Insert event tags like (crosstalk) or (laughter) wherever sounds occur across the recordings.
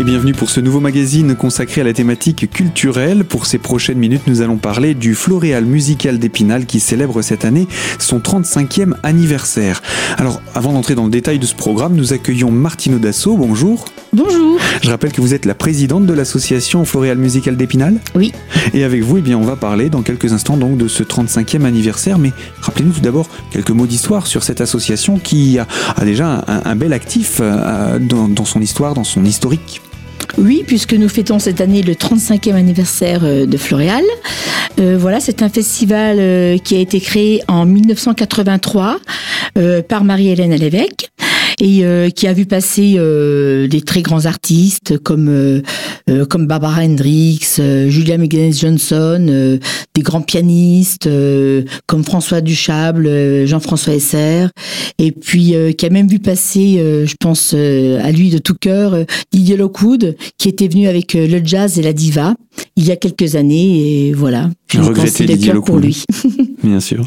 Et bienvenue pour ce nouveau magazine consacré à la thématique culturelle. Pour ces prochaines minutes, nous allons parler du Floréal musical d'Épinal qui célèbre cette année son 35e anniversaire. Alors, avant d'entrer dans le détail de ce programme, nous accueillons Martine Dasso. Bonjour. Bonjour. Je rappelle que vous êtes la présidente de l'association Floréal musical d'Épinal. Oui. Et avec vous, eh bien, on va parler dans quelques instants donc de ce 35e anniversaire. Mais rappelez-nous tout d'abord quelques mots d'histoire sur cette association qui a, déjà un, bel actif euh, dans son histoire, dans son historique. Oui, puisque nous fêtons cette année le 35e anniversaire euh, de Floréal. Euh, voilà, c'est un festival euh, qui a été créé en 1983 par Marie-Hélène Lévesque et euh, qui a vu passer euh, des très grands artistes comme euh, comme Barbara Hendricks, Julia Migenes Johnson, des grands pianistes comme François Duchable, Jean-François Esser, et puis qui a même vu passer, je pense à lui de tout cœur, Didier Lockwood, qui était venu avec le jazz et la diva il y a quelques années, et voilà. Je regrettais Didier Lockwood. pour lui. (laughs) Bien sûr.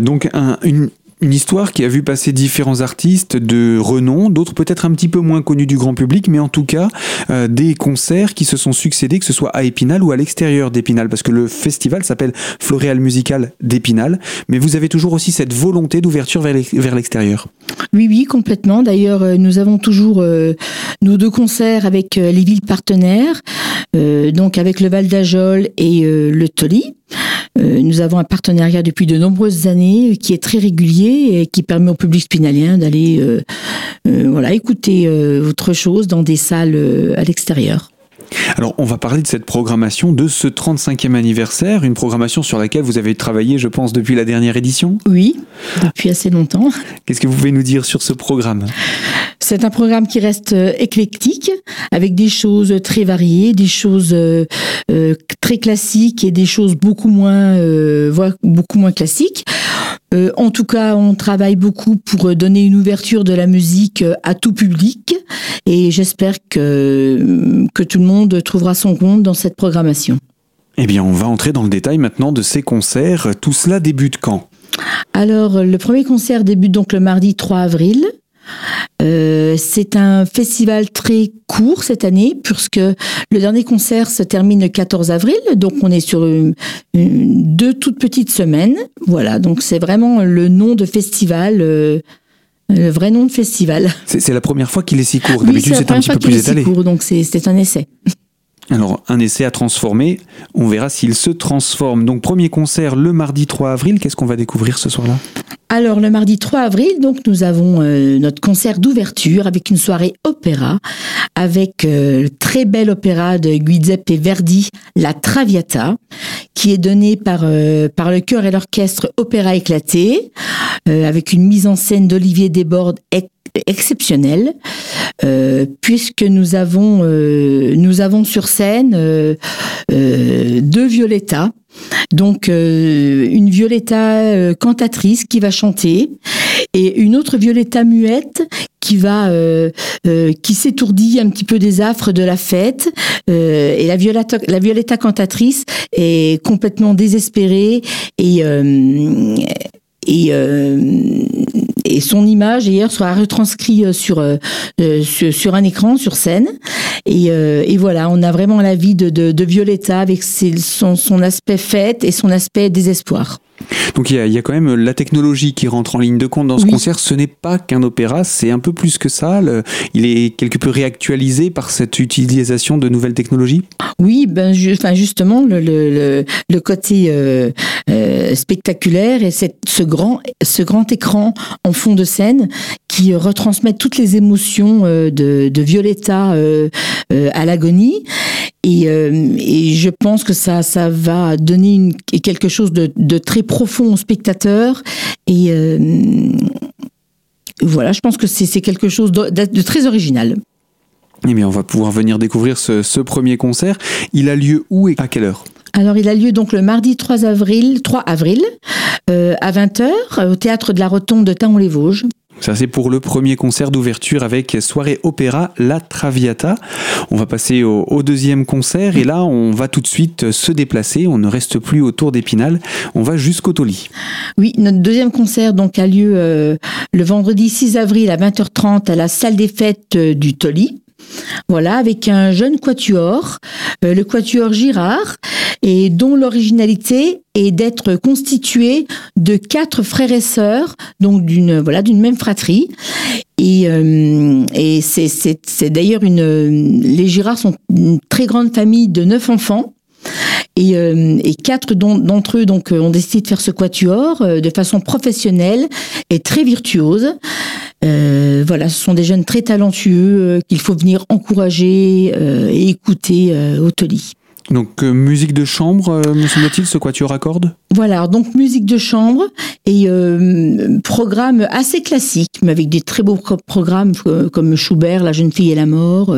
donc un, une, une histoire qui a vu passer différents artistes de renom, d'autres peut-être un petit peu moins connus du grand public, mais en tout cas euh, des concerts qui se sont succédés, que ce soit à Épinal ou à l'extérieur d'Épinal, parce que le festival s'appelle Floréal Musical d'Épinal, mais vous avez toujours aussi cette volonté d'ouverture vers l'extérieur. Oui, oui, complètement. D'ailleurs, euh, nous avons toujours euh, nos deux concerts avec les villes partenaires, donc avec le Val d'Ajol et le Toli. Euh, nous avons un partenariat depuis de nombreuses années qui est très régulier et qui permet au public spinalien d'aller euh, euh, voilà, écouter autre chose dans des salles à l'extérieur. Alors, on va parler de cette programmation de ce 35e anniversaire, une programmation sur laquelle vous avez travaillé, je pense, depuis la dernière édition? Oui, depuis assez longtemps. Qu'est-ce que vous pouvez nous dire sur ce programme? C'est un programme qui reste euh, éclectique, avec des choses très variées, des choses euh, euh, très classiques et des choses beaucoup moins, beaucoup moins classiques. en tout cas, on travaille beaucoup pour donner une ouverture de la musique à tout public et j'espère que, que tout le monde trouvera son compte dans cette programmation. Eh bien, on va entrer dans le détail maintenant de ces concerts. Tout cela débute quand? Alors, le premier concert débute donc le mardi 3 avril euh, c'est un festival très court cette année, puisque le dernier concert se termine le 14 avril, donc on est sur deux toutes petites semaines. Voilà, donc c'est vraiment le nom de festival. Euh, le vrai nom de festival. (laughs) C'est la première fois qu'il est si court. D'habitude, c'est un petit peu plus étalé. Court, donc c'est un essai. Alors, un essai à transformer, on verra s'il se transforme. Donc, premier concert le mardi 3 avril, qu'est-ce qu'on va découvrir ce soir-là? Alors le mardi 3 avril, donc nous avons euh, notre concert d'ouverture avec une soirée opéra, avec euh, le très bel opéra de Giuseppe Verdi, La Traviata, qui est donné par euh, par le chœur et l'orchestre Opéra éclaté, avec une mise en scène d'Olivier Desbordes exceptionnelle, puisque nous avons nous avons sur scène deux Violetta donc euh, une Violetta euh, cantatrice qui va chanter et une autre Violetta muette qui va euh, qui s'étourdit un petit peu des affres de la fête et la Violetta cantatrice est complètement désespérée et, et son image hier sera retranscrite sur, sur, sur un écran sur scène et, euh, et, voilà, on a vraiment la vie de, de, de Violetta avec son, son aspect fête et son aspect désespoir. Donc il y, a, il y, a, quand même la technologie qui rentre en ligne de compte dans ce concert. Ce n'est pas qu'un opéra, c'est un peu plus que ça. il est quelque peu réactualisé par cette utilisation de nouvelles technologies. Oui, ben, enfin justement le, le, le côté euh, euh, spectaculaire et cette, ce grand ce grand écran en fond de scène qui retransmet toutes les émotions euh, de, de Violetta euh, euh, à l'agonie. Et, et, je pense que ça, ça va donner une, quelque chose de, de, très profond au spectateur. Et voilà, je pense que c'est quelque chose de, de très original. Eh bien, on va pouvoir venir découvrir ce, ce, premier concert. Il a lieu où et à quelle heure? Alors, il a lieu donc le mardi 3 avril, 3 avril euh, à 20h au théâtre de la Rotonde de Taon-les-Vosges. Ça, c'est pour le premier concert d'ouverture avec soirée opéra La Traviata. On va passer au, deuxième concert et là, on va tout de suite se déplacer. On ne reste plus autour d'Épinal. On va jusqu'au Toli. Oui, notre deuxième concert donc a lieu euh, le vendredi 6 avril à 20h30 à la salle des fêtes euh, du Toli. Voilà, avec un jeune quatuor, le quatuor Girard, et dont l'originalité est d'être constitué de quatre frères et sœurs, donc d'une voilà d'une même fratrie. Et, et c'est d'ailleurs une les Girard sont une très grande famille de neuf enfants. Et, euh, et quatre d'entre eux donc euh, ont décidé de faire ce quatuor euh, de façon professionnelle et très virtuose. Euh, voilà, ce sont des jeunes très talentueux qu'il faut venir encourager et écouter au Toli. Donc musique de chambre, me semble-t-il, ce quatuor accorde Voilà, donc musique de chambre et programme assez classique, mais avec des très beaux programmes comme Schubert, La jeune fille et la mort.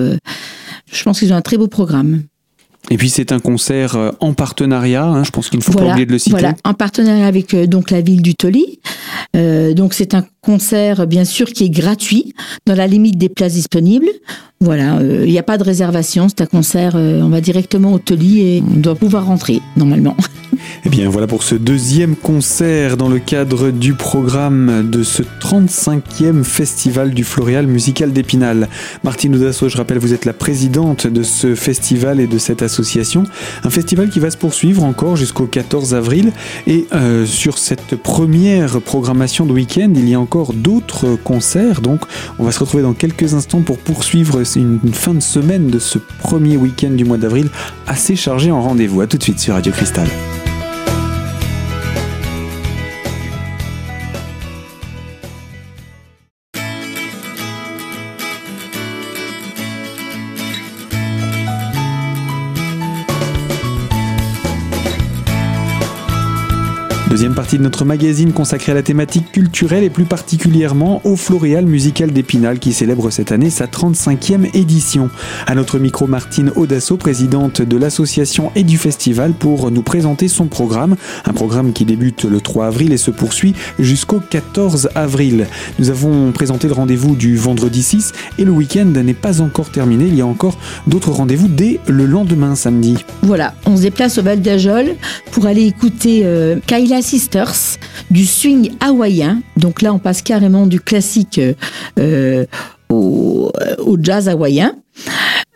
je pense qu'ils ont un très beau programme. Et puis c'est un concert euh, en partenariat, hein, je pense qu'il ne faut pas oublier de le citer. Voilà, en partenariat avec euh, donc la ville du Toli. Euh, donc c'est un concert bien sûr qui est gratuit dans la limite des places disponibles. Voilà, il n'y a pas de réservation, c'est un concert, on va directement au Toli et on doit pouvoir rentrer normalement. (laughs) Eh bien voilà pour ce deuxième concert dans le cadre du programme de ce 35e festival du Floréal musical d'Épinal. Martine Audasso, je rappelle, vous êtes la présidente de ce festival et de cette association. Un festival qui va se poursuivre encore jusqu'au 14 avril. Et euh, sur cette première programmation de week-end, il y a encore d'autres concerts. Donc on va se retrouver dans quelques instants pour poursuivre une fin de semaine de ce premier week-end du mois d'avril assez chargé en rendez-vous. A tout de suite sur Radio Cristal. Partie de notre magazine consacrée à la thématique culturelle et plus particulièrement au Floréal musical d'Épinal qui célèbre cette année sa 35e édition. À notre micro, Martine Audasso, présidente de l'association et du festival pour nous présenter son programme. Un programme qui débute le 3 avril et se poursuit jusqu'au 14 avril. Nous avons présenté le rendez-vous du vendredi 6 et le week-end n'est pas encore terminé. Il y a encore d'autres rendez-vous dès le lendemain samedi. Voilà, on se déplace au Val d'Ajol pour aller écouter euh, Kayla Du swing hawaïen. Donc là, on passe carrément du classique euh, au, jazz hawaïen.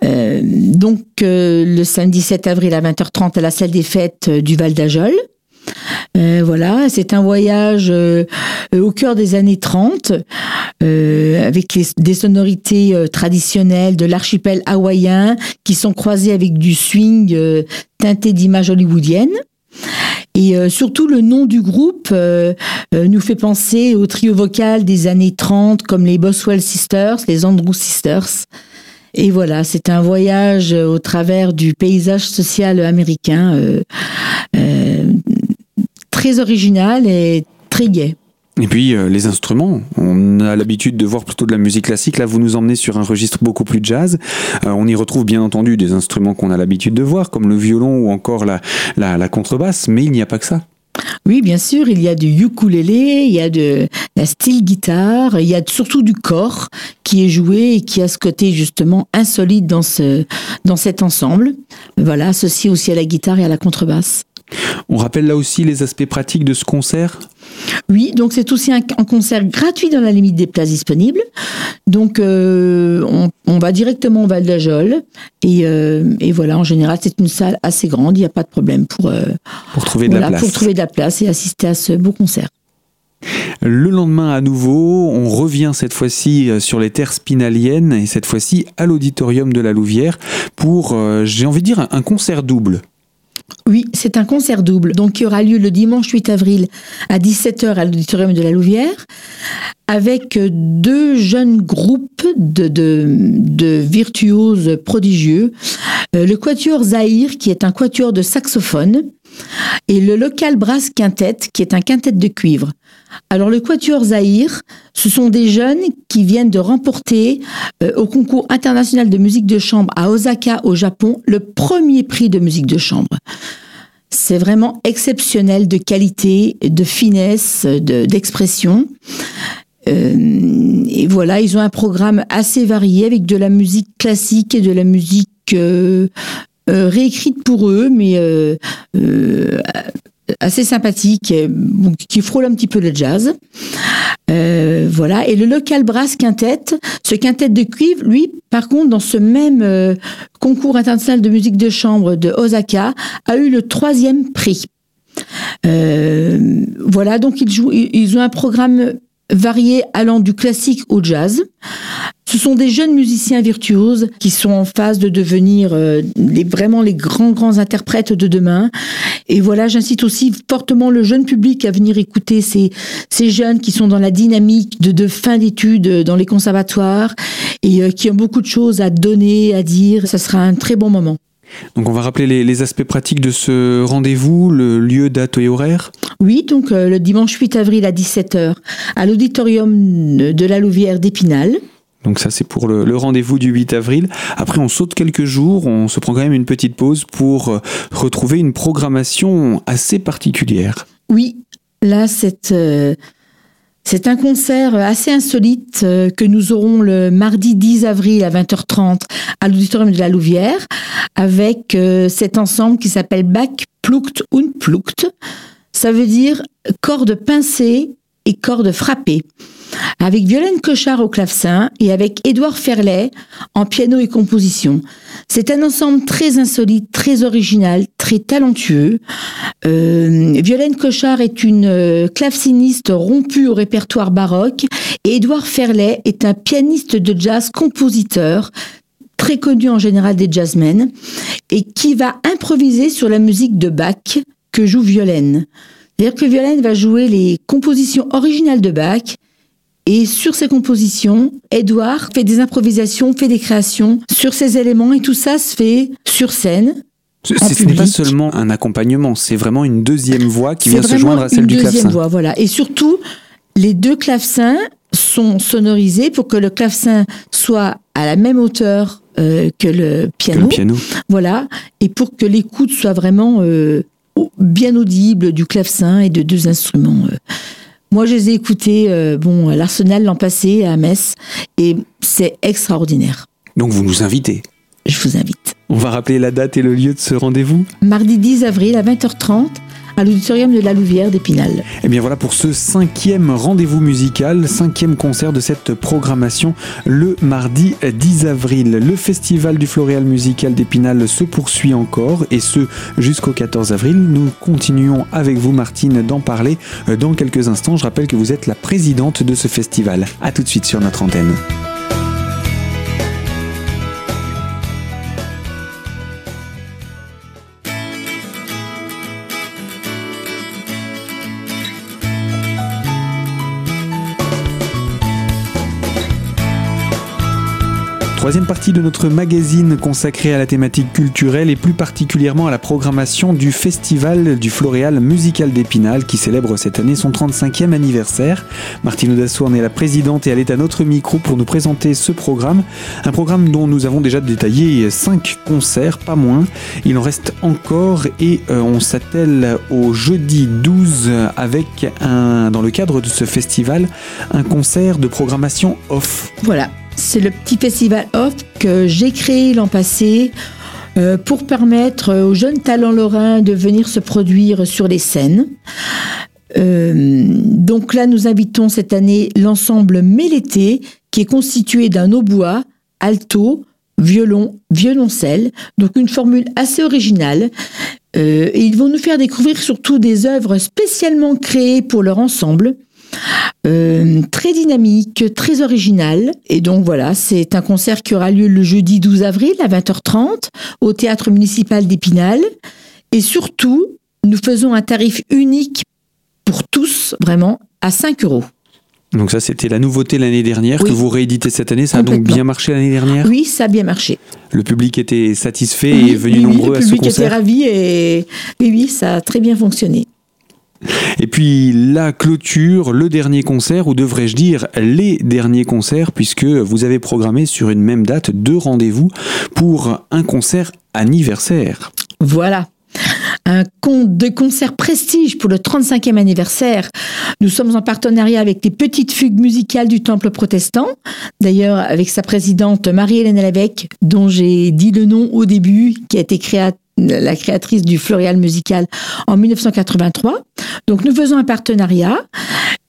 Euh, donc le samedi 7 avril à 20h30 à la salle des fêtes du Val d'Ajol. voilà, c'est un voyage au cœur des années 30 avec des sonorités traditionnelles de l'archipel hawaïen qui sont croisées avec du swing teinté d'images hollywoodiennes. Et euh, surtout, le nom du groupe euh, euh, nous fait penser au trio vocal des années 30, comme les Boswell Sisters, les Andrew Sisters. Et voilà, c'est un voyage au travers du paysage social américain très original et très gai. Et puis euh, les instruments, on a l'habitude de voir plutôt de la musique classique. Là, vous nous emmenez sur un registre beaucoup plus jazz. Euh, on y retrouve bien entendu des instruments qu'on a l'habitude de voir, comme le violon ou encore la, la, contrebasse, mais il n'y a pas que ça. Oui, bien sûr, il y a du ukulélé, il y a de la style guitare, il y a surtout du corps qui est joué et qui a ce côté justement insolite dans, ce, dans cet ensemble. Voilà, associé aussi à la guitare et à la contrebasse. On rappelle là aussi les aspects pratiques de ce concert? Oui, donc c'est aussi un, concert gratuit dans la limite des places disponibles. Donc euh, on, va directement au Val d'Ajol et, euh, et, voilà, en général c'est une salle assez grande, il n'y a pas de problème pour, euh, pour, trouver de la place. pour trouver de la place et assister à ce beau concert. Le lendemain, à nouveau, on revient cette fois-ci sur les terres spinaliennes et cette fois-ci à l'auditorium de la Louvière pour, j'ai envie de dire, un concert double. Oui, c'est un concert double, donc qui aura lieu le dimanche 8 avril à 17h à l'auditorium de la Louvière, avec deux jeunes groupes de, de, virtuoses prodigieux. Euh, le quatuor Zahir, qui est un quatuor de saxophone, et le local brass quintet, qui est un quintet de cuivre. Alors le Quatuor Zahir, ce sont des jeunes qui viennent de remporter euh, au concours international de musique de chambre à Osaka au Japon le premier prix de musique de chambre. C'est vraiment exceptionnel de qualité, de finesse, d'expression. Euh, et voilà, ils ont un programme assez varié avec de la musique classique et de la musique euh, réécrite pour eux, mais assez sympathique, qui frôle un petit peu le jazz. Euh, voilà. Et le local brass quintet, ce quintet de cuivre, lui, par contre, dans ce même euh, concours international de musique de chambre de Osaka, a eu le troisième prix. Euh, voilà, donc ils, jouent, ils ont un programme varié allant du classique au jazz. Ce sont des jeunes musiciens virtuoses qui sont en phase de devenir euh, les, vraiment les grands, grands interprètes de demain. Et voilà, j'incite aussi fortement le jeune public à venir écouter ces, ces jeunes qui sont dans la dynamique de, de fin d'études dans les conservatoires et euh, qui ont beaucoup de choses à donner, à dire. Ça sera un très bon moment. Donc on va rappeler les, aspects pratiques de ce rendez-vous, le lieu, date et horaire? Oui, donc euh, le dimanche 8 avril à 17h à l'auditorium de la Louvière d'Épinal. Donc ça c'est pour le, rendez-vous du 8 avril. Après on saute quelques jours, on se prend quand même une petite pause pour euh, retrouver une programmation assez particulière. Oui, là c'est... Euh, c'est un concert assez insolite euh, que nous aurons le mardi 10 avril à 20h30 à l'auditorium de la Louvière avec cet ensemble qui s'appelle Bach Plukt und Plukt. Ça veut dire cordes pincées et cordes frappées avec Violaine Cochard au clavecin et avec Édouard Ferlet en piano et composition. C'est un ensemble très insolite, très original, très talentueux. Euh, Violaine Cochard est une euh, claveciniste rompue au répertoire baroque et Édouard Ferlet est un pianiste de jazz compositeur très connu en général des jazzmen et qui va improviser sur la musique de Bach que joue Violaine. C'est-à-dire que Violaine va jouer les compositions originales de Bach et sur ces compositions, Edouard fait des improvisations, fait des créations sur ces éléments et tout ça se fait sur scène. Ce, n'est pas seulement un accompagnement, c'est vraiment une deuxième voix qui vient se joindre à celle du clavecin. Deuxième voix, voilà. Et surtout, les deux clavecins sont sonorisés pour que le clavecin soit à la même hauteur euh, que, le piano. le piano. Voilà. Et pour que l'écoute soit vraiment euh, bien audible du clavecin et de deux instruments. Euh. Moi, je les ai écoutés, euh, bon, à l'Arsenal l'an passé, à Metz, et c'est extraordinaire. Donc vous nous invitez Je vous invite. On va rappeler la date et le lieu de ce rendez-vous? Mardi 10 avril à 20h30 à l'auditorium de la Louvière d'Épinal. Et eh bien voilà pour ce cinquième rendez-vous musical, cinquième concert de cette programmation le mardi 10 avril. Le festival du Floréal musical d'Épinal se poursuit encore et ce jusqu'au 14 avril. Nous continuons avec vous Martine d'en parler dans quelques instants. Je rappelle que vous êtes la présidente de ce festival. A tout de suite sur notre antenne. Troisième partie de notre magazine consacré à la thématique culturelle et plus particulièrement à la programmation du Festival du Floréal Musical d'Épinal qui célèbre cette année son 35e anniversaire. Martine Audassourne est la présidente et elle est à notre micro pour nous présenter ce programme. Un programme dont nous avons déjà détaillé 5 concerts, pas moins. Il en reste encore et euh, on s'attelle au jeudi 12 avec un, dans le cadre de ce festival, un concert de programmation off. Voilà, c'est le petit festival off que j'ai créé l'an passé euh, pour permettre aux jeunes talents lorrains de venir se produire sur les scènes. Euh, donc là, nous invitons cette année l'ensemble Mélété, qui est constitué d'un hautbois, alto, violon, violoncelle, donc une formule assez originale. Euh, et ils vont nous faire découvrir surtout des œuvres spécialement créées pour leur ensemble. Euh, très dynamique, très original. Et donc voilà, c'est un concert qui aura lieu le jeudi 12 avril à 20h30 au théâtre municipal d'Épinal. Et surtout, nous faisons un tarif unique pour tous, vraiment, à 5 euros. Donc ça, c'était la nouveauté l'année dernière que vous rééditez cette année. Ça a donc bien marché l'année dernière? Oui, ça a bien marché. Le public était satisfait et est venu nombreux à ce concert. Le public était ravi et oui, oui, ça a très bien fonctionné. Et puis la clôture, le dernier concert, ou devrais-je dire les derniers concerts, puisque vous avez programmé sur une même date deux rendez-vous pour un concert anniversaire. Voilà. Un compte de concert prestige pour le 35e anniversaire. Nous sommes en partenariat avec les petites fugues musicales du Temple protestant. D'ailleurs, avec sa présidente Marie-Hélène Lévesque, dont j'ai dit le nom au début, qui a été créée la créatrice du Floréal musical en 1983. Donc nous faisons un partenariat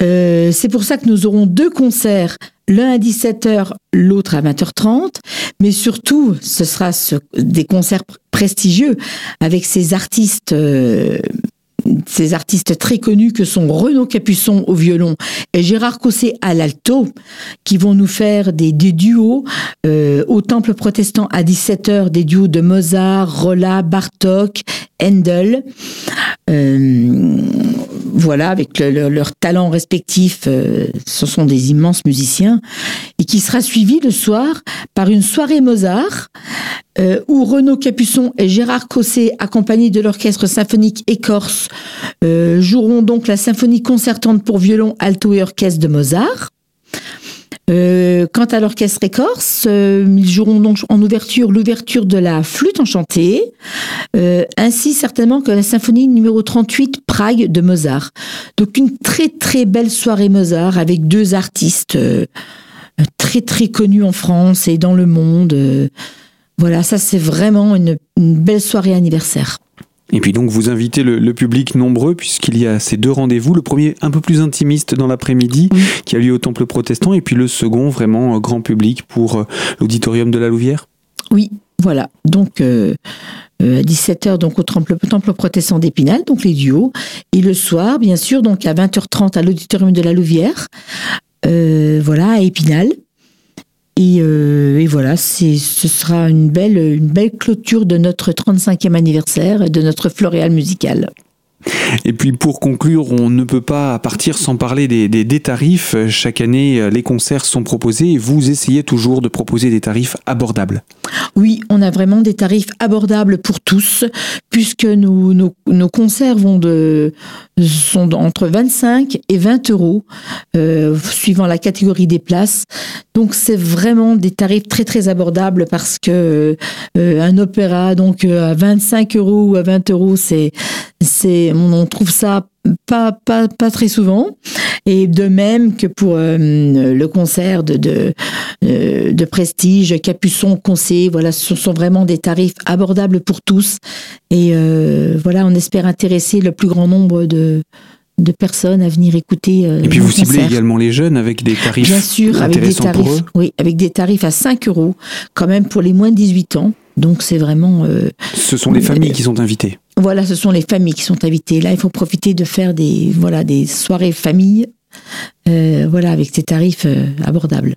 c'est pour ça que nous aurons deux concerts, l'un à 17h, l'autre à 20h30, mais surtout, ce sera des concerts prestigieux avec ces artistes ces artistes très connus que sont Renaud Capuçon au violon et Gérard Cosset à l'alto, qui vont nous faire des, duos euh, au Temple protestant à 17h, des duos de Mozart, Rolla, Bartok, Handel. Euh, avec leurs talents respectifs, euh, ce sont des immenses musiciens, et qui sera suivi le soir par une soirée Mozart, euh, où Renaud Capuçon et Gérard Cosset, accompagnés de l'orchestre symphonique écorce, euh, joueront donc la symphonie concertante pour violon, alto et orchestre de Mozart. Euh, quant à l'orchestre écorce, euh, ils joueront donc en ouverture l'ouverture de la flûte enchantée, euh, ainsi certainement que la symphonie numéro 38 Prague de Mozart. Donc une très très belle soirée Mozart avec deux artistes très très connus en France et dans le monde. voilà, ça c'est vraiment une belle soirée anniversaire. Et puis donc vous invitez le, public nombreux puisqu'il y a ces deux rendez-vous. Le premier un peu plus intimiste dans l'après-midi qui a lieu au Temple protestant et puis le second vraiment euh, grand public pour euh, l'auditorium de la Louvière. Oui, voilà. Donc euh, à 17h donc au Temple, temple protestant d'Épinal, donc les duos. Et le soir, bien sûr, donc à 20h30 à l'auditorium de la Louvière. voilà, à Épinal. Euh, et, voilà, ce sera une belle, une belle clôture de notre 35e anniversaire et de notre floréal musical. Et puis pour conclure, on ne peut pas partir sans parler des, tarifs. Chaque année, les concerts sont proposés et vous essayez toujours de proposer des tarifs abordables. Oui, on a vraiment des tarifs abordables pour tous, puisque nos, concerts vont de, sont entre 25 et 20 euros, euh, suivant la catégorie des places. Donc c'est vraiment des tarifs très très abordables parce que euh, un opéra donc euh, à 25 euros ou à 20 euros, c'est c'est on trouve ça pas, pas, pas très souvent. Et de même que pour euh, le concert de, de, euh, de, prestige, Capuçon, Conseil, voilà, ce sont vraiment des tarifs abordables pour tous. Et euh, voilà, on espère intéresser le plus grand nombre de, de personnes à venir écouter. et puis vous ciblez également les jeunes avec des tarifs Bien sûr, avec des tarifs, oui, avec des tarifs à 5 euros, quand même pour les moins de 18 ans. Donc c'est vraiment. Ce sont les familles qui sont invitées. Voilà, ce sont les familles qui sont invitées. Là, il faut profiter de faire des, voilà, des soirées familles, euh, voilà, avec ces tarifs euh, abordables.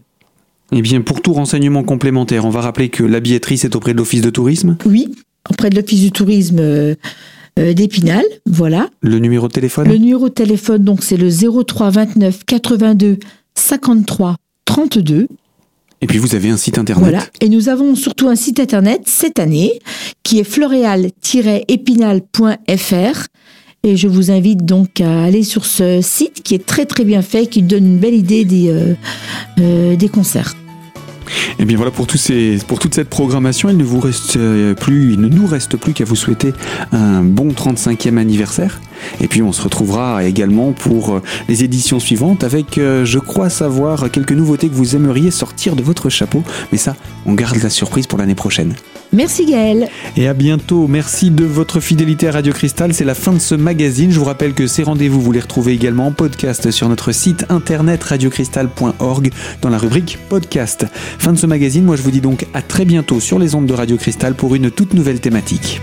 Eh bien, pour tout renseignement complémentaire, on va rappeler que la billetterie, c'est auprès de l'Office de tourisme Oui, auprès de l'Office du tourisme euh, d'Épinal, voilà. Le numéro de téléphone? Le numéro de téléphone, donc, c'est le 03 29 82 53 32. Et puis vous avez un site internet. Et nous avons surtout un site internet cette année qui est floréal-épinal.fr. Et je vous invite donc à aller sur ce site qui est très très bien fait, qui donne une belle idée des, euh, euh, des concerts. Et bien voilà pour, ces, pour toute cette programmation, il ne vous reste euh, plus, il ne nous reste plus qu'à vous souhaiter un bon 35e anniversaire. Et puis on se retrouvera également pour euh, les éditions suivantes avec, euh, je crois savoir, quelques nouveautés que vous aimeriez sortir de votre chapeau. Mais ça, on garde la surprise pour l'année prochaine. Merci Gaël. Et à bientôt. Merci de votre fidélité à Radio Cristal. C'est la fin de ce magazine. Je vous rappelle que ces rendez-vous, vous les retrouvez également en podcast sur notre site internet radiocristal.org dans la rubrique podcast. Fin de ce magazine. Moi, je vous dis donc à très bientôt sur les ondes de Radio Cristal pour une toute nouvelle thématique.